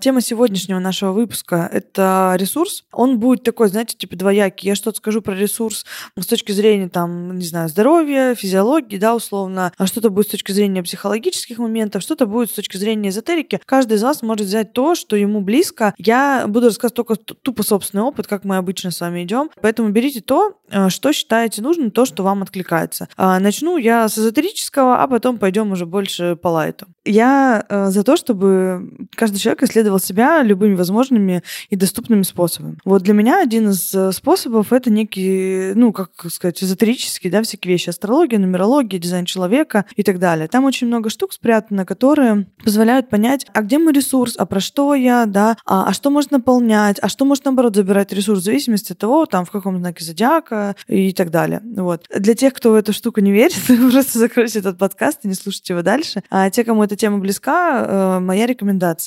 Тема сегодняшнего нашего выпуска — это ресурс. Он будет такой, знаете, типа двоякий. Я что-то скажу про ресурс с точки зрения, там, не знаю, здоровья, физиологии, да, условно. А что-то будет с точки зрения психологических моментов, что-то будет с точки зрения эзотерики. Каждый из вас может взять то, что ему близко. Я буду рассказывать только тупо собственный опыт, как мы обычно с вами идем. Поэтому берите то, э, что считаете нужным, то, что вам откликается. А, начну я с эзотерического, а потом пойдем уже больше по лайту. Я э, за то, чтобы каждый человек исследовал себя любыми возможными и доступными способами. Вот для меня один из э, способов это некий, ну, как сказать, эзотерический, да, всякие вещи. Астрология, нумерология, дизайн человека и так далее. Там очень много штук спрятано, которые позволяют понять, а где мой ресурс, а про что я, да, а, а что можно наполнять, а что может, наоборот, забирать ресурс в зависимости от того, там, в каком знаке зодиака и так далее. Вот. Для тех, кто в эту штуку не верит, просто закройте этот подкаст и не слушайте его дальше. А те, кому эта тема близка, э, моя рекомендация.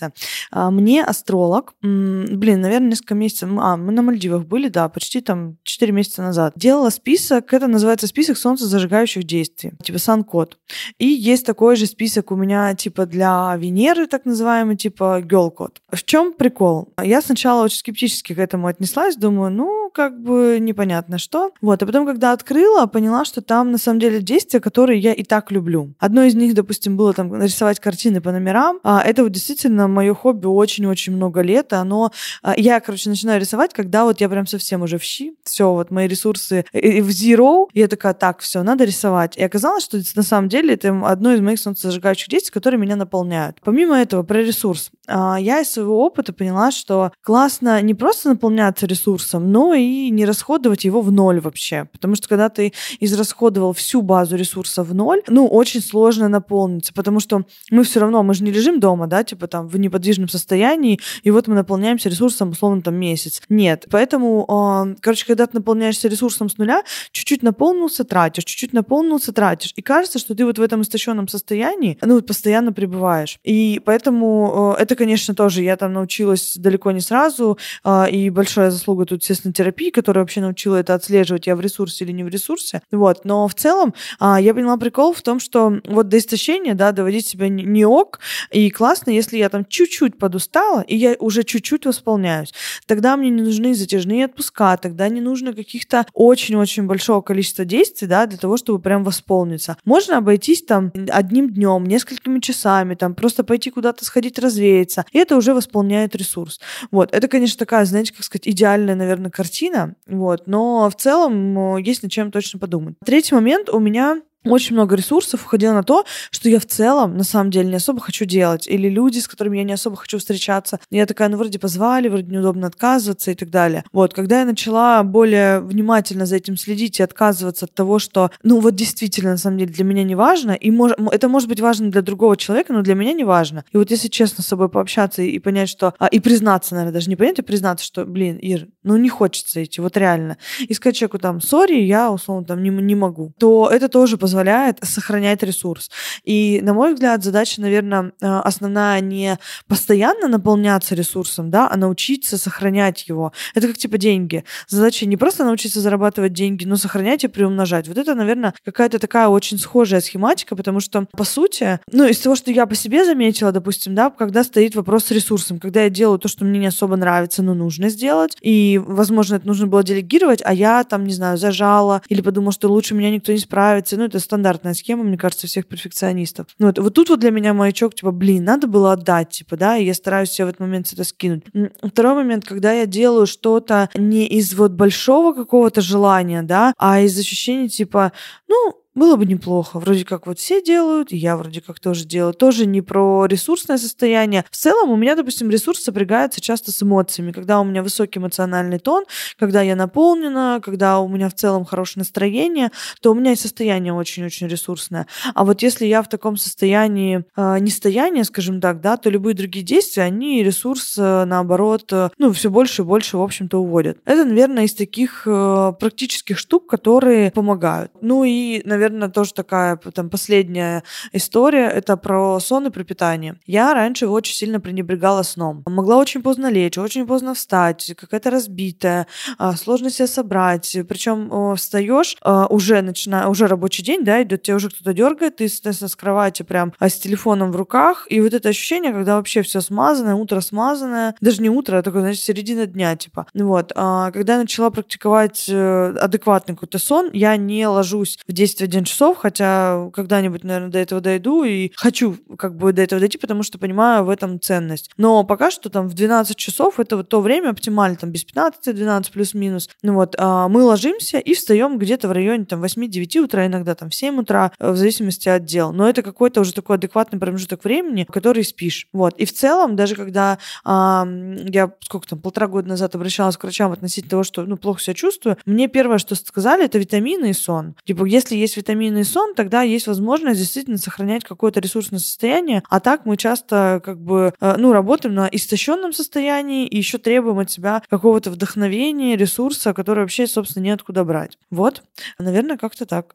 А, мне астролог, блин, наверное, несколько месяцев, а, мы на Мальдивах были, да, почти там 4 месяца назад, делала список, это называется список солнцезажигающих действий, типа сан-код. И есть такой же список у меня, типа, для Венеры, так называемый, типа, гел-код. В чем прикол? Я сначала очень скептически к этому отнеслась, думаю, ну, как бы непонятно что. Вот, а потом, когда открыла, поняла, что там, на самом деле, действия, которые я и так люблю. Одно из них, допустим, было там нарисовать рисовать картины по номерам. А, это вот действительно мое хобби очень-очень много лет. Оно, а, я, короче, начинаю рисовать, когда вот я прям совсем уже в щи. Все, вот мои ресурсы в zero. Я такая, так, все, надо рисовать. И оказалось, что на самом деле это одно из моих солнцезажигающих действий, которые меня наполняют. Помимо этого, про ресурс. А, я из своего опыта поняла, что классно не просто наполняться ресурсом, но и не расходовать его в ноль вообще. Потому что когда ты израсходовал всю базу ресурса в ноль, ну, очень сложно наполниться, потому что мы все равно, мы же не лежим дома, да, типа там в неподвижном состоянии, и вот мы наполняемся ресурсом, условно, там месяц. Нет. Поэтому, э, короче, когда ты наполняешься ресурсом с нуля, чуть-чуть наполнился, тратишь, чуть-чуть наполнился, тратишь. И кажется, что ты вот в этом истощенном состоянии, ну, вот постоянно пребываешь. И поэтому э, это, конечно, тоже я там научилась далеко не сразу, э, и большая заслуга тут, естественно, терапии, которая вообще научила это отслеживать, я в ресурсе или не в ресурсе. Вот. Но в целом э, я поняла прикол в том, что вот до истощения, да, доводить себя не ок, и классно, если я там чуть-чуть подустала, и я уже чуть-чуть восполняюсь. Тогда мне не нужны затяжные отпуска, тогда не нужно каких-то очень-очень большого количества действий, да, для того, чтобы прям восполниться. Можно обойтись там одним днем, несколькими часами, там просто пойти куда-то сходить развеяться, и это уже восполняет ресурс. Вот, это, конечно, такая, знаете, как сказать, идеальная, наверное, картина, вот, но в целом есть над чем точно подумать. Третий момент у меня очень много ресурсов уходило на то, что я в целом, на самом деле, не особо хочу делать. Или люди, с которыми я не особо хочу встречаться. Я такая, ну, вроде позвали, вроде неудобно отказываться и так далее. Вот, когда я начала более внимательно за этим следить и отказываться от того, что, ну, вот действительно, на самом деле, для меня не важно, и мож, это может быть важно для другого человека, но для меня не важно. И вот если честно с собой пообщаться и, и понять, что... А, и признаться, наверное, даже не понять, а признаться, что, блин, Ир, ну, не хочется идти, вот реально. И сказать человеку там, сори, я, условно, там, не, не могу. То это тоже позволяет позволяет сохранять ресурс. И, на мой взгляд, задача, наверное, э, основная не постоянно наполняться ресурсом, да, а научиться сохранять его. Это как типа деньги. Задача не просто научиться зарабатывать деньги, но сохранять и приумножать. Вот это, наверное, какая-то такая очень схожая схематика, потому что, по сути, ну, из того, что я по себе заметила, допустим, да, когда стоит вопрос с ресурсом, когда я делаю то, что мне не особо нравится, но нужно сделать, и, возможно, это нужно было делегировать, а я там, не знаю, зажала или подумала, что лучше меня никто не справится. Ну, это стандартная схема, мне кажется, всех перфекционистов. Ну, вот, вот тут вот для меня маячок, типа, блин, надо было отдать, типа, да, и я стараюсь себе в этот момент это скинуть. Второй момент, когда я делаю что-то не из вот большого какого-то желания, да, а из ощущения, типа, ну, было бы неплохо. Вроде как вот все делают, и я вроде как тоже делаю. Тоже не про ресурсное состояние. В целом у меня, допустим, ресурс сопрягается часто с эмоциями. Когда у меня высокий эмоциональный тон, когда я наполнена, когда у меня в целом хорошее настроение, то у меня и состояние очень-очень ресурсное. А вот если я в таком состоянии э, нестояния, скажем так, да, то любые другие действия, они ресурс, э, наоборот, э, ну, все больше и больше, в общем-то, уводят. Это, наверное, из таких э, практических штук, которые помогают. Ну и, наверное, тоже такая там последняя история, это про сон и про питание. Я раньше очень сильно пренебрегала сном. Могла очень поздно лечь, очень поздно встать, какая-то разбитая, а, сложно себя собрать. Причем встаешь, а, уже начина, уже рабочий день, да, идет, тебя уже кто-то дергает, ты, соответственно, с кровати прям а, с телефоном в руках, и вот это ощущение, когда вообще все смазанное, утро смазанное, даже не утро, а такое, значит, середина дня, типа. Вот. Когда я начала практиковать э, адекватный какой-то сон, я не ложусь в 10-11 часов, хотя когда-нибудь, наверное, до этого дойду и хочу как бы до этого дойти, потому что понимаю в этом ценность. Но пока что там в 12 часов это вот то время оптимально, там без 15-12 плюс-минус. Ну вот, а мы ложимся и встаем где-то в районе там 8-9 утра, иногда там в 7 утра, э, в зависимости от дел. Но это какой-то уже такой адекватный промежуток времени, который спишь. Вот. И в целом, даже когда а, я сколько там, полтора года назад обращалась к врачам относительно того, что ну, плохо себя чувствую, мне первое, что сказали, это витамины и сон. Типа, если есть витамины и сон, тогда есть возможность действительно сохранять какое-то ресурсное состояние, а так мы часто как бы, э, ну, работаем на истощенном состоянии и еще требуем от себя какого-то вдохновения, ресурса, который вообще, собственно, неоткуда брать. Вот, наверное, как-то так.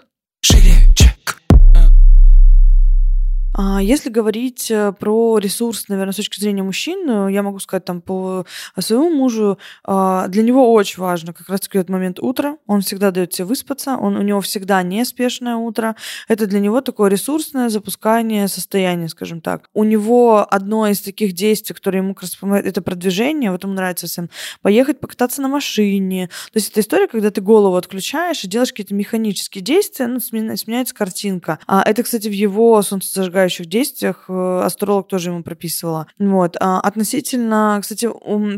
Шире, если говорить э, про ресурс, наверное, с точки зрения мужчин, э, я могу сказать там по своему мужу, а, для него очень важно как раз-таки этот момент утра. Он всегда дает себе выспаться, он, у него всегда неспешное утро. Это для него такое ресурсное запускание состояния, скажем так. У него одно из таких действий, которое ему как раз помогает, это продвижение, вот ему нравится всем, поехать покататься на машине. То есть это история, когда ты голову отключаешь и делаешь какие-то механические действия, ну, сменяется картинка. А это, кстати, в его солнцезажигающем отвлекающих действиях э, астролог тоже ему прописывала. Вот. А относительно, кстати,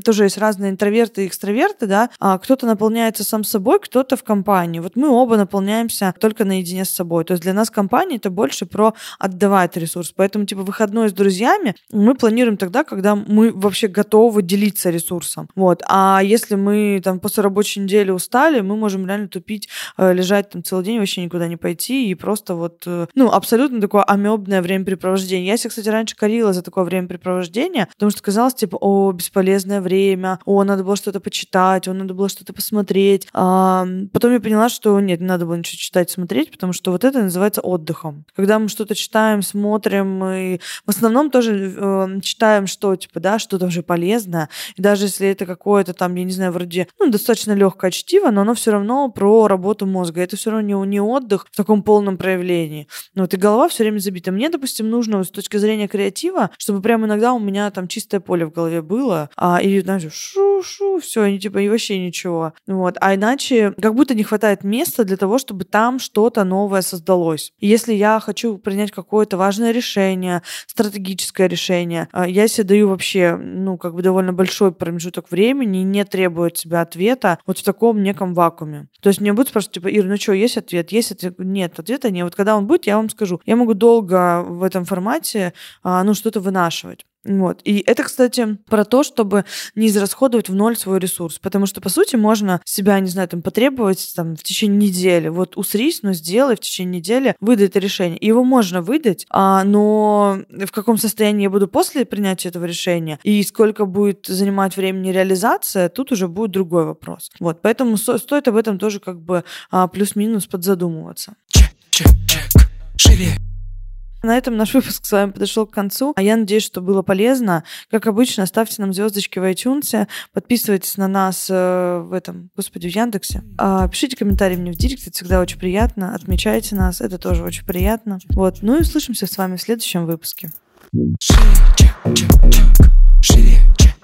тоже есть разные интроверты и экстраверты, да, а кто-то наполняется сам собой, кто-то в компании. Вот мы оба наполняемся только наедине с собой. То есть для нас компания это больше про отдавать ресурс. Поэтому, типа, выходной с друзьями мы планируем тогда, когда мы вообще готовы делиться ресурсом. Вот. А если мы там после рабочей недели устали, мы можем реально тупить, э, лежать там целый день, вообще никуда не пойти и просто вот, э, ну, абсолютно такое амебное время времяпрепровождение. Я себя, кстати, раньше корила за такое времяпрепровождение, потому что казалось, типа, о, бесполезное время, о, надо было что-то почитать, о, надо было что-то посмотреть. А, потом я поняла, что нет, не надо было ничего читать, смотреть, потому что вот это называется отдыхом. Когда мы что-то читаем, смотрим, и в основном тоже э, читаем что, типа, да, что-то уже полезное. И даже если это какое-то там, я не знаю, вроде, ну, достаточно легкое чтиво, но оно все равно про работу мозга. Это все равно не, не отдых в таком полном проявлении. Ну, вот и голова все время забита. Мне, допустим, нужно вот с точки зрения креатива, чтобы прям иногда у меня там чистое поле в голове было, а, и, знаешь, шу-шу, все, и типа, и вообще ничего. Вот. А иначе как будто не хватает места для того, чтобы там что-то новое создалось. И если я хочу принять какое-то важное решение, стратегическое решение, а, я себе даю вообще, ну, как бы довольно большой промежуток времени и не требую от себя ответа вот в таком неком вакууме. То есть мне будут спрашивать, типа, Ир, ну что, есть ответ? Есть ответ? Нет, ответа нет. Вот когда он будет, я вам скажу. Я могу долго в этом формате, а, ну, что-то вынашивать. Вот. И это, кстати, про то, чтобы не израсходовать в ноль свой ресурс. Потому что, по сути, можно себя, не знаю, там, потребовать там, в течение недели. Вот усрись, но сделай в течение недели, выдай это решение. Его можно выдать, а, но в каком состоянии я буду после принятия этого решения и сколько будет занимать времени реализация, тут уже будет другой вопрос. Вот. Поэтому со- стоит об этом тоже как бы а, плюс-минус подзадумываться. Чек, чек, чек. Шире. На этом наш выпуск с вами подошел к концу. А я надеюсь, что было полезно. Как обычно, ставьте нам звездочки в iTunes, подписывайтесь на нас э, в этом, господи, в Яндексе. А, пишите комментарии мне в директ, это всегда очень приятно. Отмечайте нас, это тоже очень приятно. Вот. Ну и услышимся с вами в следующем выпуске. Шире, чек.